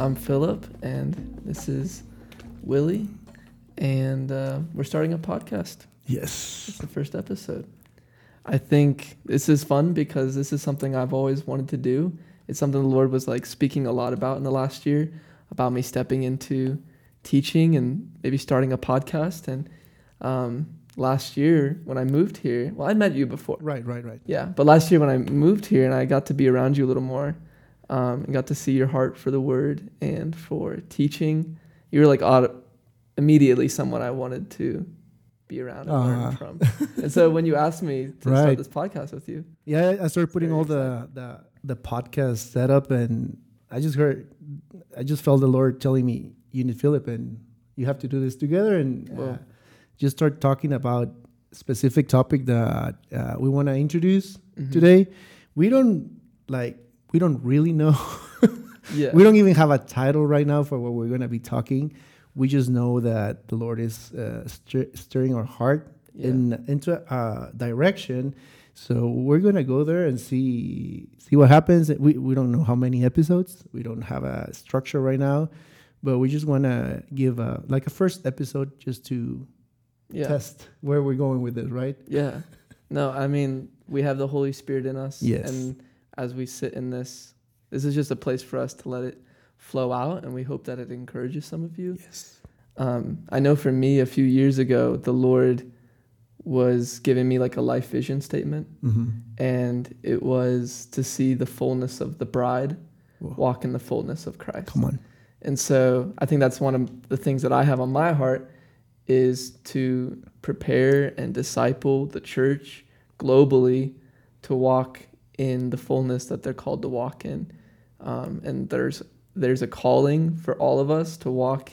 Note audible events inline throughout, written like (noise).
I'm Philip, and this is Willie, and uh, we're starting a podcast. Yes. It's the first episode. I think this is fun because this is something I've always wanted to do. It's something the Lord was like speaking a lot about in the last year about me stepping into teaching and maybe starting a podcast. And um, last year when I moved here, well, I met you before. Right, right, right. Yeah, but last year when I moved here and I got to be around you a little more, um, and got to see your heart for the word and for teaching, you were like auto- immediately someone I wanted to be around and learn Ah. from. and so when you asked me to Right. start this podcast with you, Yeah, I started putting all the, the the podcast setup, and I just heard, I just felt the Lord telling me, "You need Philip, and you have to do this together." And uh, just start talking about specific topic that uh, we want to introduce Mhm. today. We don't like we don't really know. (laughs) yeah, We don't even have a title right now for what we're going to be talking. We just know that the Lord is uh, stir- stirring our heart yeah. in into a direction. So we're gonna go there and see see what happens. We we don't know how many episodes. We don't have a structure right now, but we just wanna give a like a first episode just to yeah, test where we're going with this, right? yeah. No, I mean we have the Holy Spirit in us, Yes. and as we sit in this, this is just a place for us to let it flow out, and we hope that it encourages some of you. Yes. Um, I know for me, a few years ago, the Lord was giving me like a life vision statement, Mm-hmm. and it was to see the fullness of the bride Whoa. walk in the fullness of Christ. Come on. And so I think that's one of the things that I have on my heart is to prepare and disciple the church globally to walk in the fullness that they're called to walk in. Um, and there's there's a calling for all of us to walk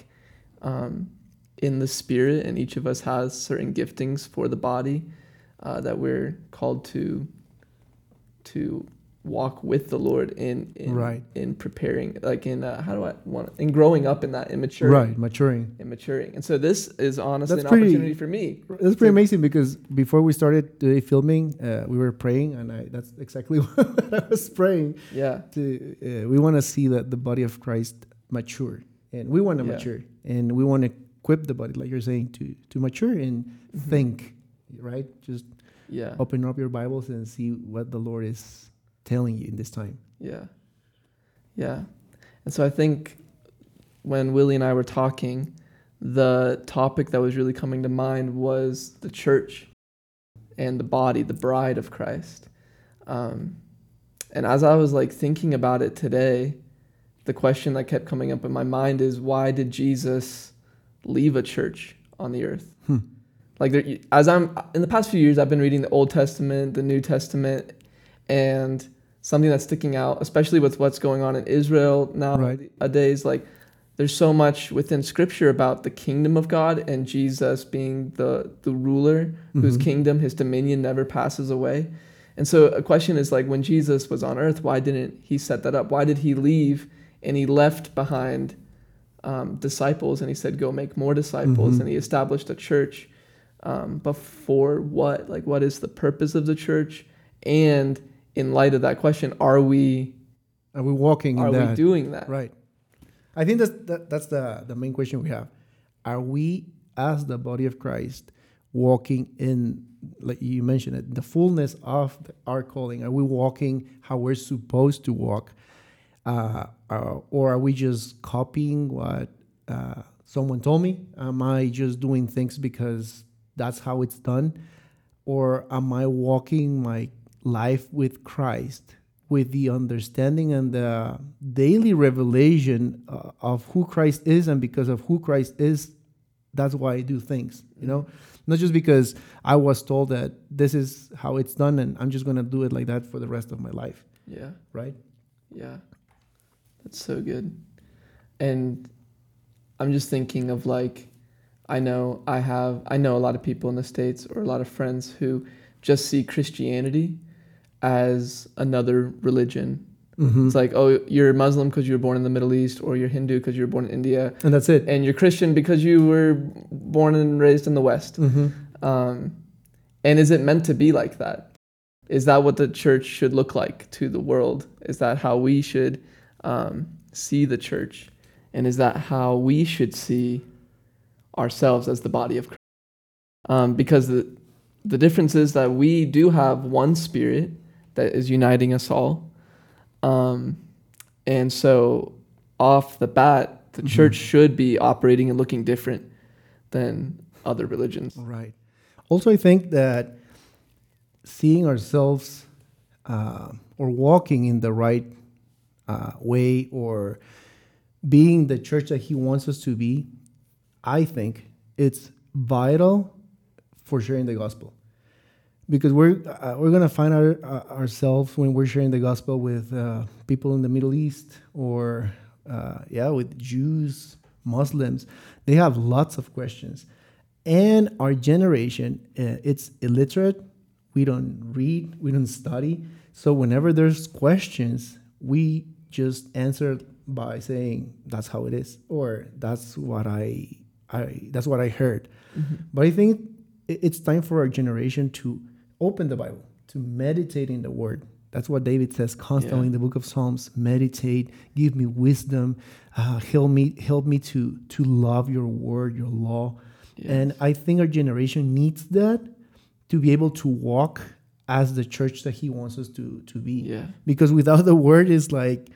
um, in the spirit, and each of us has certain giftings for the body uh, that we're called to to walk with the Lord in in, Right. in preparing, like in uh, how do I want in growing up in that immature Right, maturing. in maturing. And so this is honestly That's an pretty- opportunity for me. That's pretty amazing because before we started today filming, uh, we were praying, and I, that's exactly (laughs) what I was praying. Yeah, to uh, we want to see that the body of Christ mature, and we want to Yeah. mature, and we want to equip the body, like you're saying, to to mature and Mm-hmm. think, right? Just yeah, open up your Bibles and see what the Lord is telling you in this time. yeah, yeah. And so I think when Willie and I were talking, the topic that was really coming to mind was the church and the body, the bride of Christ. Um, and as I was like thinking about it today, the question that kept coming up in my mind is why did Jesus leave a church on the earth? Hmm. Like there, as I'm in the past few years, I've been reading the Old Testament, the New Testament, and something that's sticking out, especially with what's going on in Israel nowadays. Like there's so much within Scripture about the kingdom of God and Jesus being the the ruler whose Mhm. kingdom, his dominion never passes away. And so a question is like when Jesus was on earth, why didn't he set that up? Why did he leave and he left behind um, disciples and he said, go make more disciples Mhm. and he established a church. Um, but for what? Like, what is the purpose of the church? And in light of that question, are we Are we walking are in that? we doing that? Right. I think that's that, that's the the main question we have. Are we as the body of Christ walking in like you mentioned it the fullness of the, our calling? Are we walking how we're supposed to walk, uh, uh, or are we just copying what uh, someone told me? Am I just doing things because that's how it's done, or am I walking my life with Christ? with the understanding and the daily revelation uh, of who Christ is, and because of who Christ is, that's why I do things. You know, not just because I was told that this is how it's done, and I'm just gonna do it like that for the rest of my life, Yeah. right? Yeah. That's so good. And I'm just thinking of like I know I have I know a lot of people in the states or a lot of friends who just see Christianity as another religion. Mm-hmm. It's like, oh, you're Muslim because you were born in the Middle East, or you're Hindu because you were born in India, And that's it. and you're Christian because you were born and raised in the West. Mm-hmm. Um, and is it meant to be like that? Is that what the church should look like to the world? Is that how we should um, see the church? And is that how we should see ourselves as the body of Christ? Um, because the, the difference is that we do have one spirit that is uniting us all. Um, and so, off the bat, the Mhm. church should be operating and looking different than other religions. Right. Also, I think that seeing ourselves uh, or walking in the right uh, way or being the church that He wants us to be, I think it's vital for sharing the gospel. Because we're uh, we're gonna find our, uh, ourselves when we're sharing the gospel with uh, people in the Middle East or uh, yeah with Jews, Muslims. They have lots of questions, and our generation uh, it's illiterate. We don't read, we don't study. So whenever there's questions, we just answer by saying that's how it is or that's what I I that's what I heard. But I think it's time for our generation to open the Bible, to meditate in the Word. That's what David says constantly Yeah. in the book of Psalms. Meditate, give me wisdom, uh, help me, help me to to love your Word, your law. And I think our generation needs that to be able to walk as the church that He wants us to to be Yeah. because without the word is like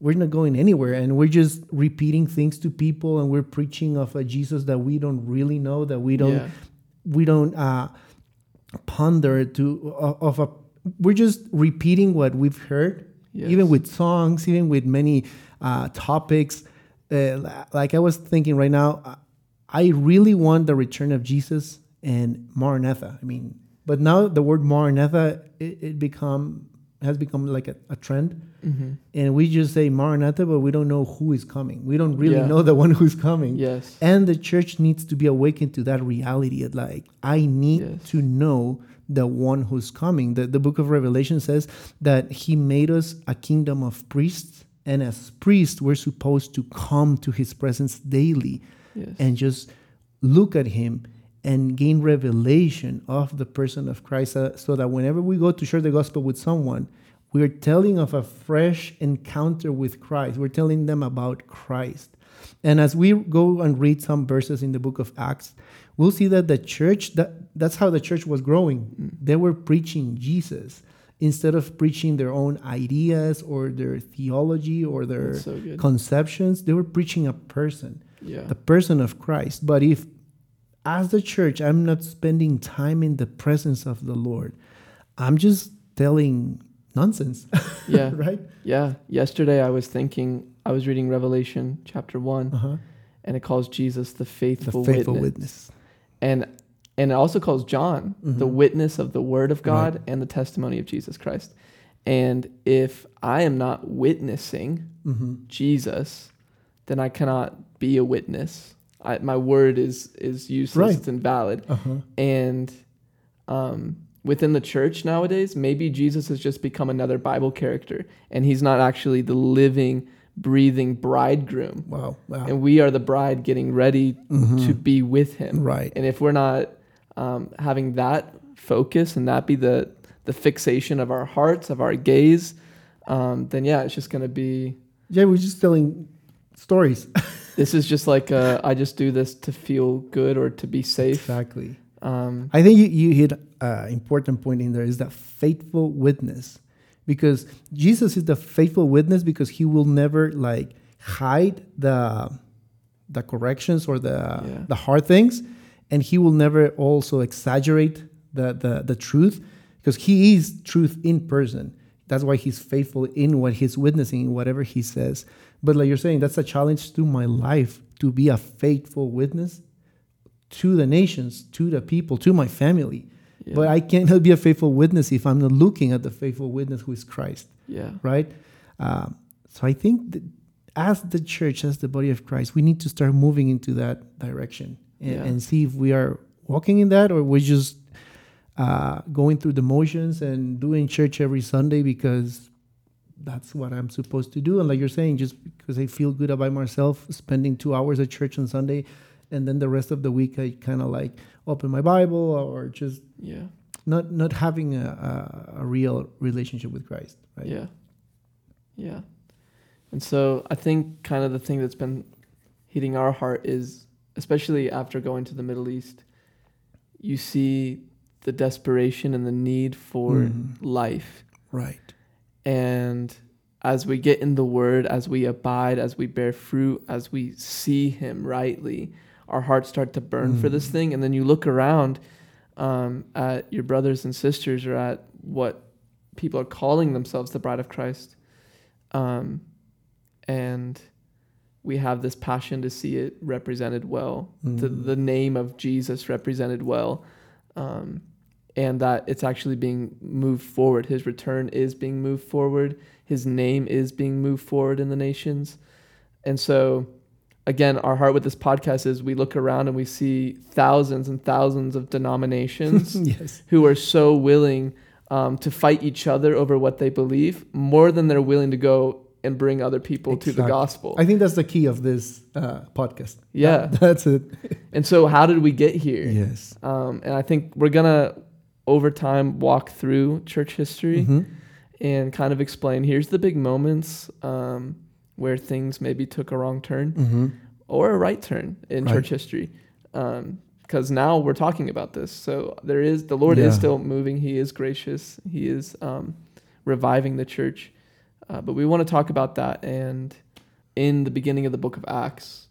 we're not going anywhere and we're just repeating things to people and we're preaching of a jesus that we don't really know that we don't Yeah. we don't uh ponder to of of a we're just repeating what we've heard Yes. even with songs even with many uh topics uh, like i was thinking right now uh, i really want the return of jesus and maranatha i mean but now the word maranatha it, it become has become like a, a trend hmm and we just say maranatha but we don't know who is coming we don't really Yeah. know the one who's coming Yes. and the church needs to be awakened to that reality. of Like, I need Yes. to know the one who's coming. The, the book of Revelation says that he made us a kingdom of priests. And as priests, we're supposed to come to his presence daily Yes. and just look at him and gain revelation of the person of Christ uh, so that whenever we go to share the gospel with someone, we're telling of a fresh encounter with Christ. We're telling them about Christ. And as we go and read some verses in the book of Acts, we'll see that the church that that's how the church was growing. They were preaching Jesus instead of preaching their own ideas or their theology or their so conceptions. They were preaching a person yeah. the person of Christ. But if, as the church, I'm not spending time in the presence of the Lord, I'm just telling nonsense, (laughs) yeah. right? Yeah. Yesterday I was thinking, I was reading Revelation chapter one, Uh-huh. and it calls Jesus the faithful, The faithful, witness. witness. And and it also calls John the Mhm. witness of the word of God Right. and the testimony of Jesus Christ. And if I am not witnessing hmm Jesus, then I cannot be a witness. I, my word is is useless. Right. It's invalid. Uh-huh. And um, within the church nowadays, maybe Jesus has just become another Bible character, and he's not actually the living, breathing bridegroom. Wow. Wow. And we are the bride getting ready Mhm. to be with him. Right. And if we're not um, having that focus and that be the the fixation of our hearts, of our gaze, um, then yeah, it's just going to be. Yeah, we're just telling stories. (laughs) This is just like uh, I just do this to feel good or to be safe. exactly. Um, I think you, you hit an important point in there is that faithful witness. Because Jesus is the faithful witness because he will never like hide the the corrections or the Yeah. the hard things and he will never also exaggerate the, the the truth because he is truth in person. That's why he's faithful in what he's witnessing, whatever he says. But like you're saying, that's a challenge to my life to be a faithful witness to the nations, to the people, to my family. yeah. But I cannot be a faithful witness if I'm not looking at the faithful witness who is Christ, yeah. right? Um, so I think that as the church, as the body of Christ, we need to start moving into that direction and, Yeah. and see if we are walking in that or we're just uh, going through the motions and doing church every Sunday because that's what I'm supposed to do. And like you're saying, just because I feel good about myself, spending two hours at church on Sunday, and then the rest of the week I kind of like open my Bible or just Yeah. not not having a, a, a real relationship with Christ, right? Yeah. Yeah. And so I think kind of the thing that's been hitting our heart is especially after going to the Middle East, you see the desperation and the need for Mhm. life. Right. And as we get in the word, as we abide, as we bear fruit, as we see him rightly, our hearts start to burn for this Mhm. thing. And then you look around um, at your brothers and sisters or at what people are calling themselves the bride of Christ. Um, and we have this passion to see it represented well, the, Mhm. the name of Jesus represented well. Um, and that it's actually being moved forward. His return is being moved forward. His name is being moved forward in the nations. And so, again, our heart with this podcast is we look around and we see thousands and thousands of denominations (laughs) yes. who are so willing um, to fight each other over what they believe more than they're willing to go and bring other people to the gospel. I think that's the key of this uh, podcast. Yeah. That- (laughs) that's it. and so, how did we get here? Yes. Um, and I think we're gonna over time walk through church history Mhm. and kind of explain here's the big moments um, where things maybe took a wrong turn Mhm. or a right turn in Right. church history. Because now we're talking about this, so there is the Lord is still moving. He is gracious. He is um, reviving the church. Uh, but we want to talk about that. And in the beginning of the book of Acts,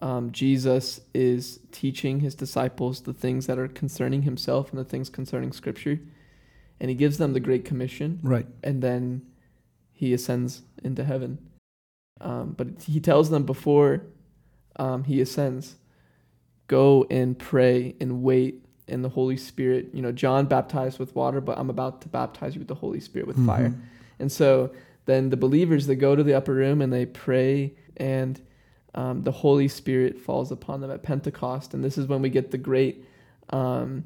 um, Jesus is teaching his disciples the things that are concerning himself and the things concerning Scripture, and he gives them the Great Commission Right. and then he ascends into heaven. Um, but he tells them before um, he ascends, go and pray and wait in the Holy Spirit. You know, John baptized with water, but I'm about to baptize you with the Holy Spirit with fire. Mhm. And so then the believers they go to the upper room and they pray, and um, the Holy Spirit falls upon them at Pentecost. And this is when we get the great um,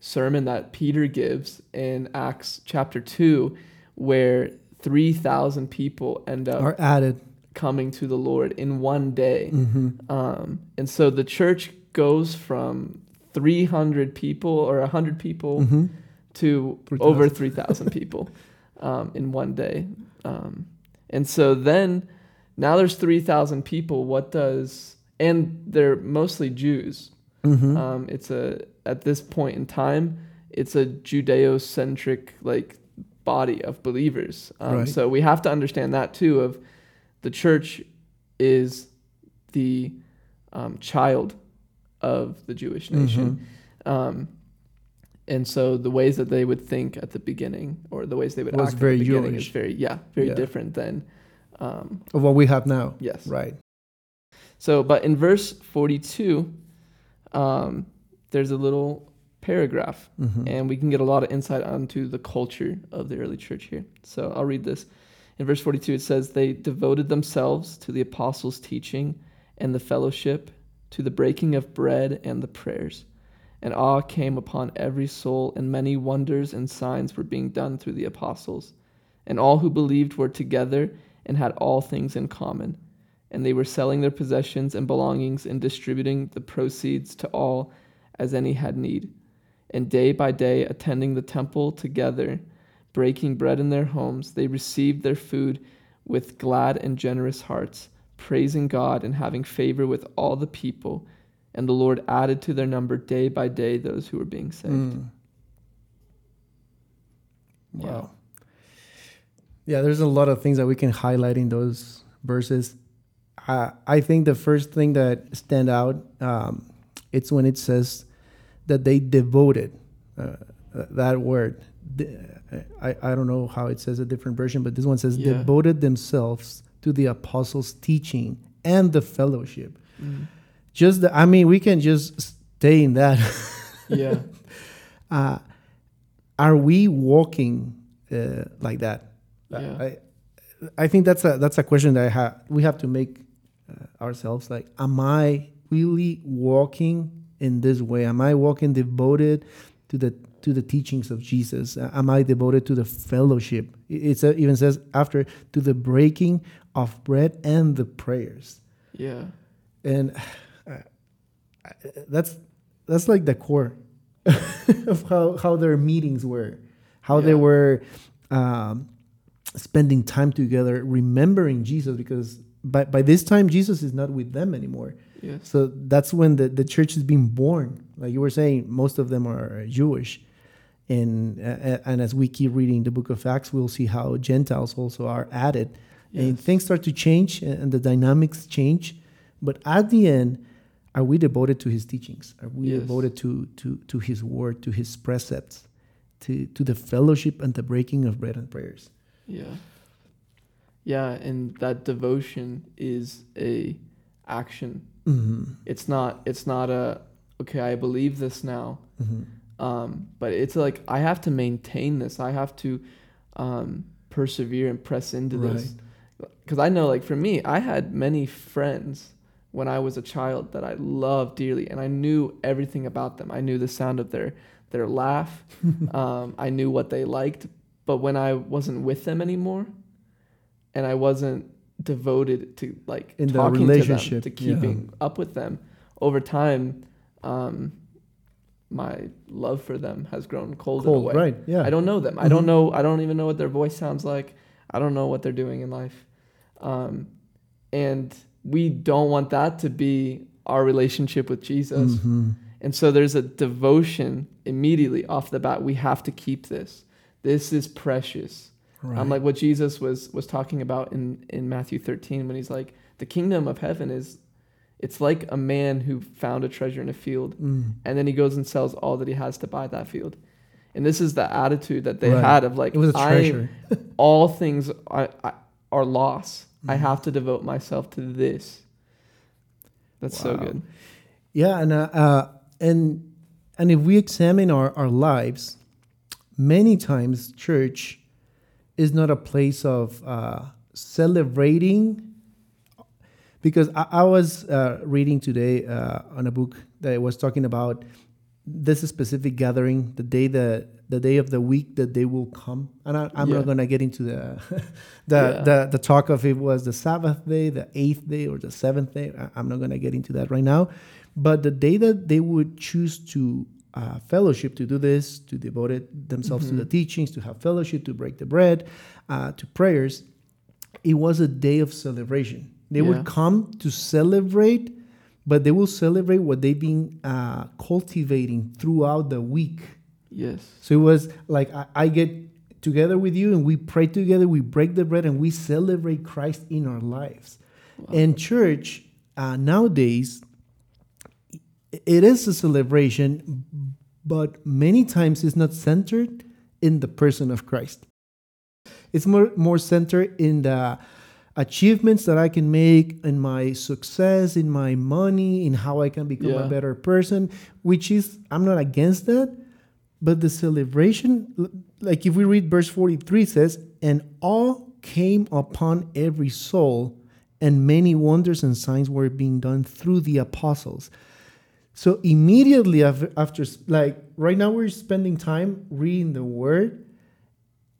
sermon that Peter gives in Acts chapter two, where three thousand people end up Are added. coming to the Lord in one day. Mhm. Um, and so the church goes from 300 people or 100 people Mhm. to 3,000. over 3,000 people um, in one day. Um, and so then now there's 3,000 people. What does, and they're mostly Jews. Mhm. Um, it's a, at this point in time, it's a Judeo centric like body of believers. Um, Right. So we have to understand that too of the church is the um, child of the Jewish nation. Mhm. Um, and so the ways that they would think at the beginning or the ways they would act very at the beginning Jewish. is very, yeah, very Yeah. different than, um, Of what we have now. yes. Right. So, but in verse 42, um, there's a little paragraph Mhm. and we can get a lot of insight onto the culture of the early church here. So I'll read this. In verse 42, it says, They devoted themselves to the apostles' teaching and the fellowship, to the breaking of bread and the prayers. And awe came upon every soul, and many wonders and signs were being done through the apostles. And all who believed were together and had all things in common. And they were selling their possessions and belongings and distributing the proceeds to all as any had need and day by day attending the temple together, breaking bread in their homes, they received their food with glad and generous hearts, praising God and having favor with all the people. And the Lord added to their number day by day those who were being saved. Mm. Wow. Yeah, there's a lot of things that we can highlight in those verses. I I think the first thing that stand out, um, it's when it says that they devoted uh, that word. I, I don't know how it says a different version, but this one says Yeah. devoted themselves to the apostles' teaching and the fellowship. Mm. Just the, I mean, we can just stay in that. Yeah. (laughs) uh, are we walking uh, like that? Yeah. I, I think that's a that's a question that I have. We have to make uh, ourselves like, am I really walking in this way? Am I walking devoted to the to the teachings of Jesus? Uh, Am I devoted to the fellowship? It, it even says after to the breaking of bread and the prayers Yeah. and (sighs) uh, that's that's like the core (laughs) of how how their meetings were, how they were um, spending time together, remembering Jesus because by, by this time Jesus is not with them anymore. Yes. So that's when the, the church is being born. Like you were saying, most of them are Jewish. And, uh, and as we keep reading the book of Acts, we'll see how Gentiles also are added. And things start to change and and the dynamics change. But at the end, are we devoted to his teachings? Are we Yes. devoted to, to, to his word, to his precepts, to, to the fellowship and the breaking of bread and prayers? Yeah. Yeah, and that devotion is a action. Mm-hmm. It's not it's not a okay, I believe this now. Mm-hmm. Um, but it's like I have to maintain this. I have to um, persevere and press into this. Because I know, like for me, I had many friends when I was a child that I loved dearly, and I knew everything about them. I knew the sound of their their laugh. (laughs) um, I knew what they liked. But when I wasn't with them anymore, and I wasn't devoted to like In the talking relationship, to them, to yeah. keeping up with them, over time, um, my love for them has grown cold, in a Cold, way. right? Yeah. I don't know them. I don't Mhm. know. I don't even know what their voice sounds like. I don't know what they're doing in life. Um, and we don't want that to be our relationship with Jesus. Mhm. And so there's a devotion immediately off the bat. We have to keep this. This is precious. Right. Um, like what Jesus was was talking about in in Matthew 13 when he's like, the kingdom of heaven is, it's like a man who found a treasure in a field Mm. and then he goes and sells all that he has to buy that field. And this is the attitude that they Right. had of like, It was a treasure. (laughs) all things are, are loss. I Mhm. have to devote myself to this. That's so good. Yeah, and uh, uh, and and if we examine our, our lives, many times church is not a place of uh, celebrating. Because I, I was uh, reading today uh, on a book that was talking about this specific gathering, the day that the day of the week that they will come, and I, I'm Yeah. not gonna get into the (laughs) the, Yeah. the the talk of it was the Sabbath day, the eighth day, or the seventh day. I- I'm not gonna get into that right now, but the day that they would choose to uh, fellowship to do this, to devote it themselves to the teachings, to have fellowship, to break the bread, uh, to prayers, it was a day of celebration. They Yeah. would come to celebrate, but they will celebrate what they've been uh, cultivating throughout the week. Yes. So it was like I, I get together with you and we pray together, we break the bread, and we celebrate Christ in our lives. And church uh, nowadays, it is a celebration, but many times it's not centered in the person of Christ. It's more more centered in the achievements that I can make, in my success, in my money, in how I can become Yeah. a better person. Which is I'm not against that, but the celebration, like if we read verse 43, it says, And all came upon every soul, and many wonders and signs were being done through the apostles. So immediately after, after, like right now, we're spending time reading the word,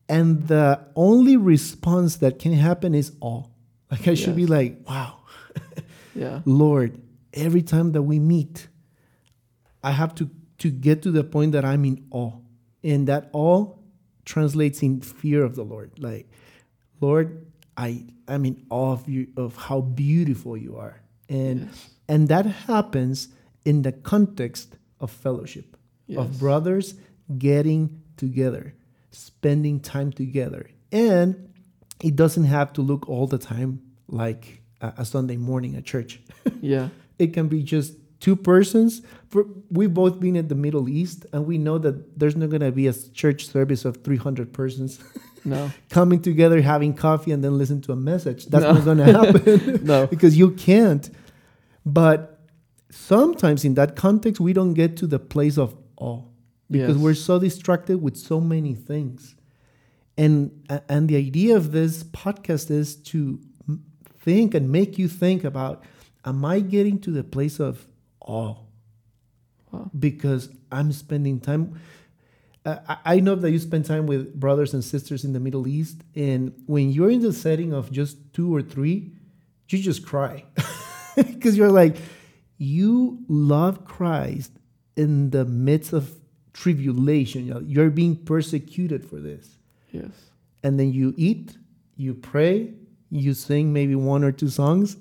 and the only response that can happen is awe. Like I should be like, wow, (laughs) Yeah. Lord, every time that we meet, I have to to get to the point that I'm in awe. And that awe translates in fear of the Lord. Like, Lord, I am in awe of you of how beautiful you are. And Yes. and that happens in the context of fellowship, Yes. of brothers getting together, spending time together. And it doesn't have to look all the time like a, a Sunday morning at church. (laughs) Yeah. it can be just two persons. For, we've both been in the Middle East, and we know that there's not going to be a church service of 300 persons (laughs) No. coming together, having coffee, and then listen to a message. That's No. not going to happen (laughs) No. because you can't. But sometimes in that context, we don't get to the place of awe because Yes. we're so distracted with so many things. And and the idea of this podcast is to think and make you think about: Am I getting to the place of awe? Wow. Because I'm spending time. Uh, I I know that you spend time with brothers and sisters in the Middle East, and when you're in the setting of just two or three, you just cry (laughs) because you're like, you love Christ in the midst of tribulation. You're- being persecuted for this Yes. and then you eat, you pray, you sing maybe one or two songs,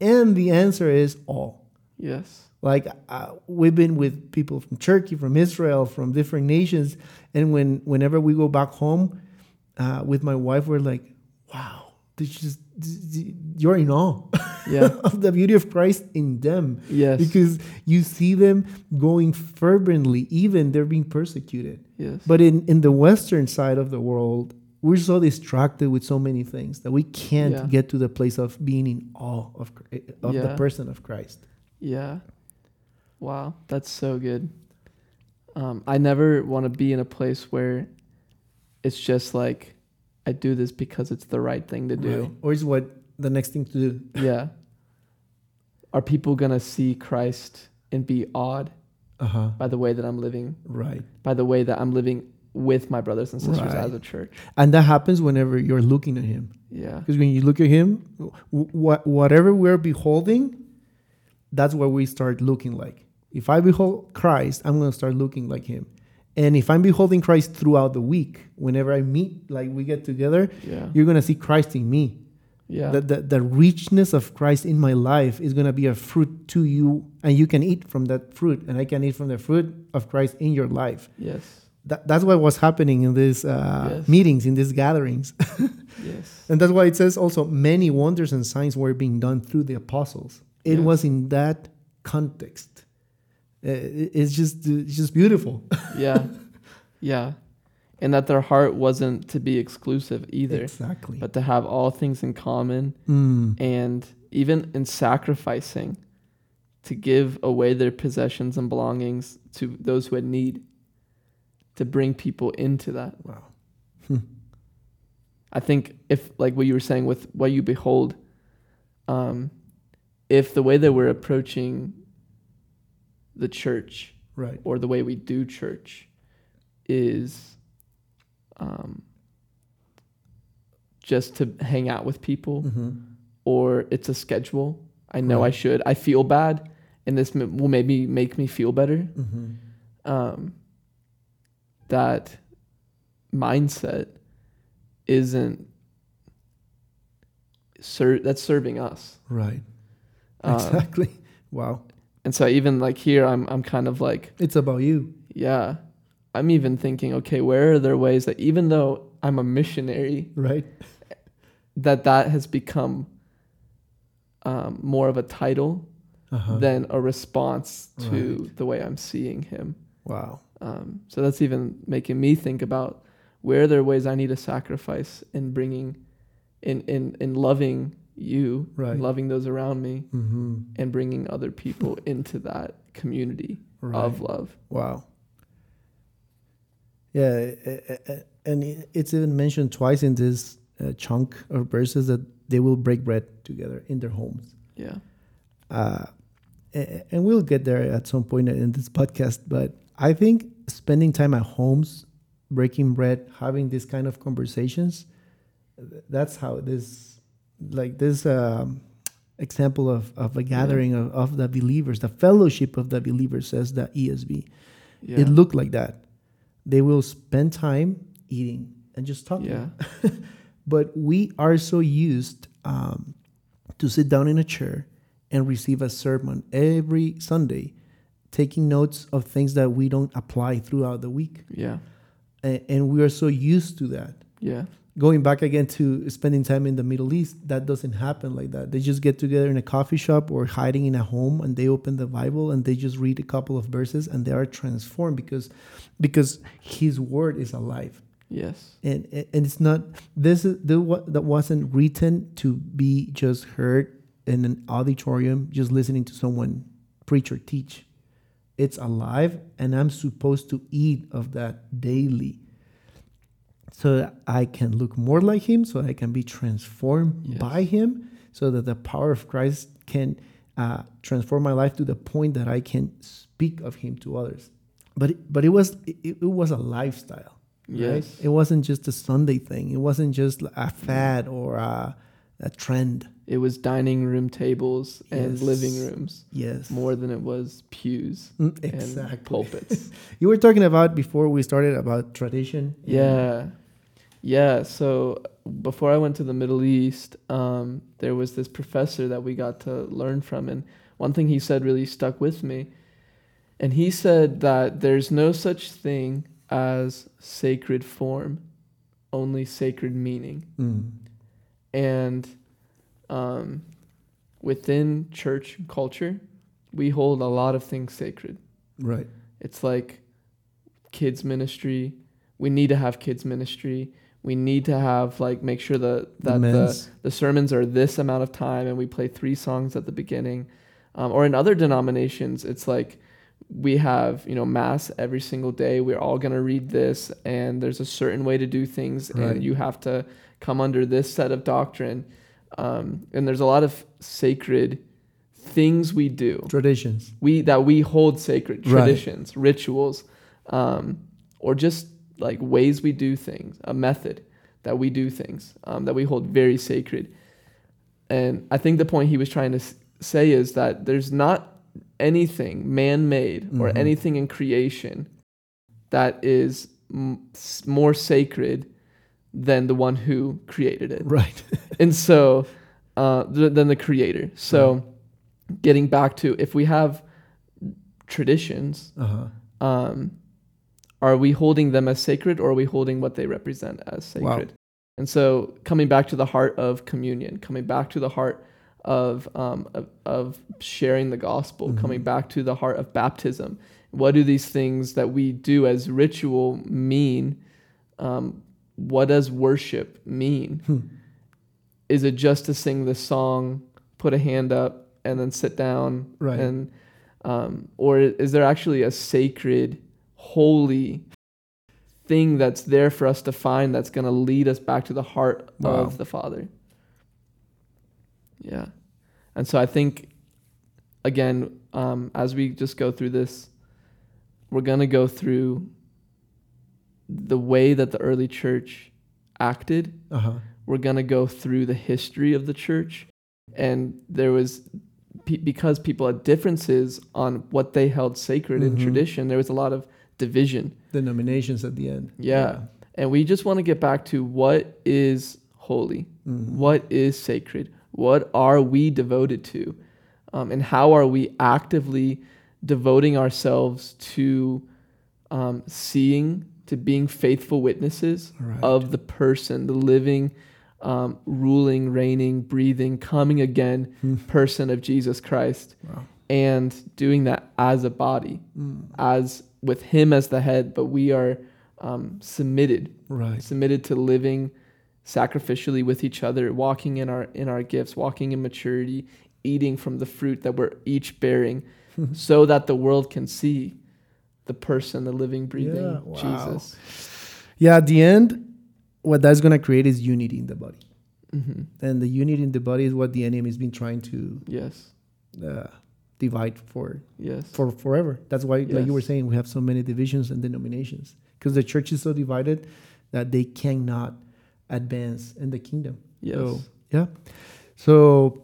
and the answer is all. Yes. Like uh, we've been with people from Turkey, from Israel, from different nations, and when whenever we go back home uh, with my wife, we're like, "Wow, this just you're in awe (laughs) Yeah. (laughs) of the beauty of Christ in them." Yes. because you see them going fervently, even they're being persecuted. yes. But in, in the Western side of the world, we're so distracted with so many things that we can't Yeah. get to the place of being in awe of, Chr- of the person of Christ. Yeah. Wow, that's so good. Um, I never want to be in a place where it's just like I do this because it's the right thing to do. Right. Or is what the next thing to do. (laughs) Yeah. Are people gonna see Christ and be awed Uh huh. by the way that I'm living, Right. by the way that I'm living with my brothers and sisters Right. as a church? And that happens whenever you're looking at him. Yeah. Because when you look at him, what whatever we're beholding, that's what we start looking like. If I behold Christ, I'm going to start looking like him. And if I'm beholding Christ throughout the week, whenever I meet, like we get together, Yeah. you're going to see Christ in me. Yeah. The, the, the richness of Christ in my life is going to be a fruit to you, and you can eat from that fruit, and I can eat from the fruit of Christ in your life. yes. That, that's what was happening in these uh, Yes. meetings, in these gatherings. (laughs) Yes. And that's why it says also many wonders and signs were being done through the apostles. It Yes. was in that context. Uh, It's just it's just beautiful. (laughs) Yeah. yeah. And that their heart wasn't to be exclusive either, Exactly. but to have all things in common Mm, and even in sacrificing to give away their possessions and belongings to those who had need to bring people into that. wow. I think if like what you were saying with what you behold, um, if the way that we're approaching the church Right. or the way we do church is um, just to hang out with people hmm or it's a schedule. I know I should. I feel bad, and this m- will maybe make me feel better. hmm Um, that mindset isn't ser- that's serving us. Right. Um, Exactly. Wow. And so even like here, I'm I'm kind of like It's about you. yeah. I'm even thinking, okay, where are there ways that even though I'm a missionary, Right. that that has become um, more of a title Uh-huh. than a response to Right. the way I'm seeing him. wow. Um, so that's even making me think about where there ways I need to sacrifice in bringing, in in in loving you, Right. loving those around me, hmm and bringing other people (laughs) into that community Right. of love. Wow. Yeah, and it's even mentioned twice in this uh, chunk of verses that they will break bread together in their homes. Yeah, Uh, and we'll get there at some point in this podcast. But I think spending time at homes, breaking bread, having this kind of conversations, that's how this, like this um, example of, of a gathering of, of the believers, the fellowship of the believers, says the ESV. yeah, It looked like that. They will spend time eating and just talking. yeah, (laughs) But we are so used um, to sit down in a chair and receive a sermon every Sunday, taking notes of things that we don't apply throughout the week. yeah, A- And we are so used to that. yeah, Going back again to spending time in the Middle East, that doesn't happen like that. They just get together in a coffee shop or hiding in a home and they open the Bible and they just read a couple of verses and they are transformed because because his word is alive. Yes, and and it's not this is the what that wasn't written to be just heard in an auditorium just listening to someone preach or teach. It's alive and i'm supposed to eat of that daily so that i can look more like him so i can be transformed Yes. by him so that the power of christ can uh, transform my life to the point that i can speak of him to others but it, but it was it, it was a lifestyle right? yes, It wasn't just a Sunday thing. It wasn't just a fad or a, a trend. It was dining room tables and Yes. living rooms Yes. more than it was pews Mm, and exactly. pulpits. (laughs) You were talking about before we started about tradition. Yeah. Yeah. So before I went to the Middle East, um, there was this professor that we got to learn from, and one thing he said really stuck with me. And he said that there's no such thing as sacred form, only sacred meaning. Mm. And um, within church culture, we hold a lot of things sacred. Right. It's like kids ministry. We need to have kids ministry. We need to have like make sure that that the, Men's. the sermons are this amount of time and we play three songs at the beginning. Um, or in other denominations, it's like we have you know mass every single day. We're all gonna read this, and there's a certain way to do things, Right. and you have to come under this set of doctrine. Um, and there's a lot of sacred things we do Traditions. we that we hold sacred Right. traditions rituals um, or just like ways we do things a method that we do things um, that we hold very sacred and i think the point he was trying to say is that there's not anything man-made or Mhm. anything in creation that is m- more sacred than the one who created it Right. (laughs) and so uh, th- than the creator. So, getting back to if we have traditions, Uh huh. um, are we holding them as sacred or are we holding what they represent as Wow. sacred? And so, coming back to the heart of communion, coming back to the heart of um, of, of sharing the gospel, Mhm. coming back to the heart of baptism. What do these things that we do as ritual mean? Um, what does worship mean? Hmm. is it just to sing the song, put a hand up, and then sit down? Right. And um, or is there actually a sacred, holy thing that's there for us to find that's going to lead us back to the heart Wow. of the Father? Yeah, and so I think again, um, as we just go through this, we're going to go through the way that the early church acted Uh huh. we're going to go through the history of the church and there was pe- because people had differences on what they held sacred in Mhm. tradition there was a lot of division The nominations at the end. Yeah. and we just want to get back to what is holy Mhm. what is sacred what are we devoted to um, and how are we actively devoting ourselves to um, seeing to being faithful witnesses Right. of the person, the living, um, ruling, reigning, breathing, coming again Hmm. person of Jesus Christ, Wow. and doing that as a body, Mm. as with Him as the head, but we are um, submitted, Right. submitted to living sacrificially with each other, walking in our in our gifts, walking in maturity, eating from the fruit that we're each bearing, (laughs) so that the world can see the person, the living, breathing Yeah, wow. Jesus. Yeah. At the end, what that's gonna create is unity in the body, hmm and the unity in the body is what the enemy has been trying to Yes. uh, divide for Yes. for forever. That's why, like you were saying, we have so many divisions and denominations because the church is so divided that they cannot advance in the kingdom. yes. So yeah, so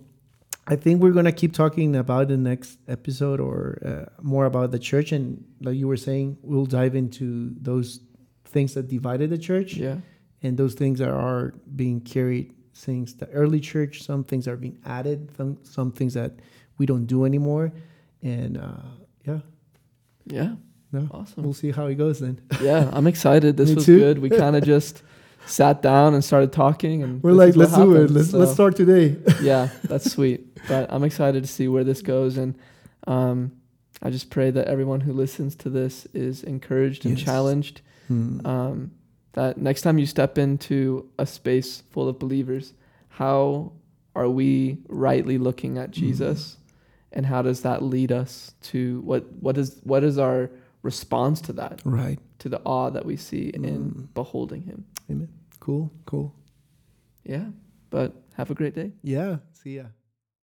I think we're gonna keep talking about the next episode or uh, more about the church, and like you were saying, we'll dive into those things that divided the church yeah. and those things that are being carried since the early church. Some things are being added, some some things that we don't do anymore, and uh, yeah, Yeah. no, Awesome. we'll see how it goes then. (laughs) Yeah, I'm excited. (laughs) This was too. good. We (laughs) kind of just sat down and started talking, and We're like, let's do it. Let's let's start today. yeah, that's sweet. But I'm excited to see where this goes, and um, I just pray that everyone who listens to this is encouraged and Yes. challenged. Hmm. Um, that next time you step into a space full of believers, how are we rightly looking at Jesus, and how does that lead us to what what is what is our response to that? Right. to the awe that we see in Mm. beholding him. Amen. Cool. Cool. Yeah. But have a great day. Yeah. See ya.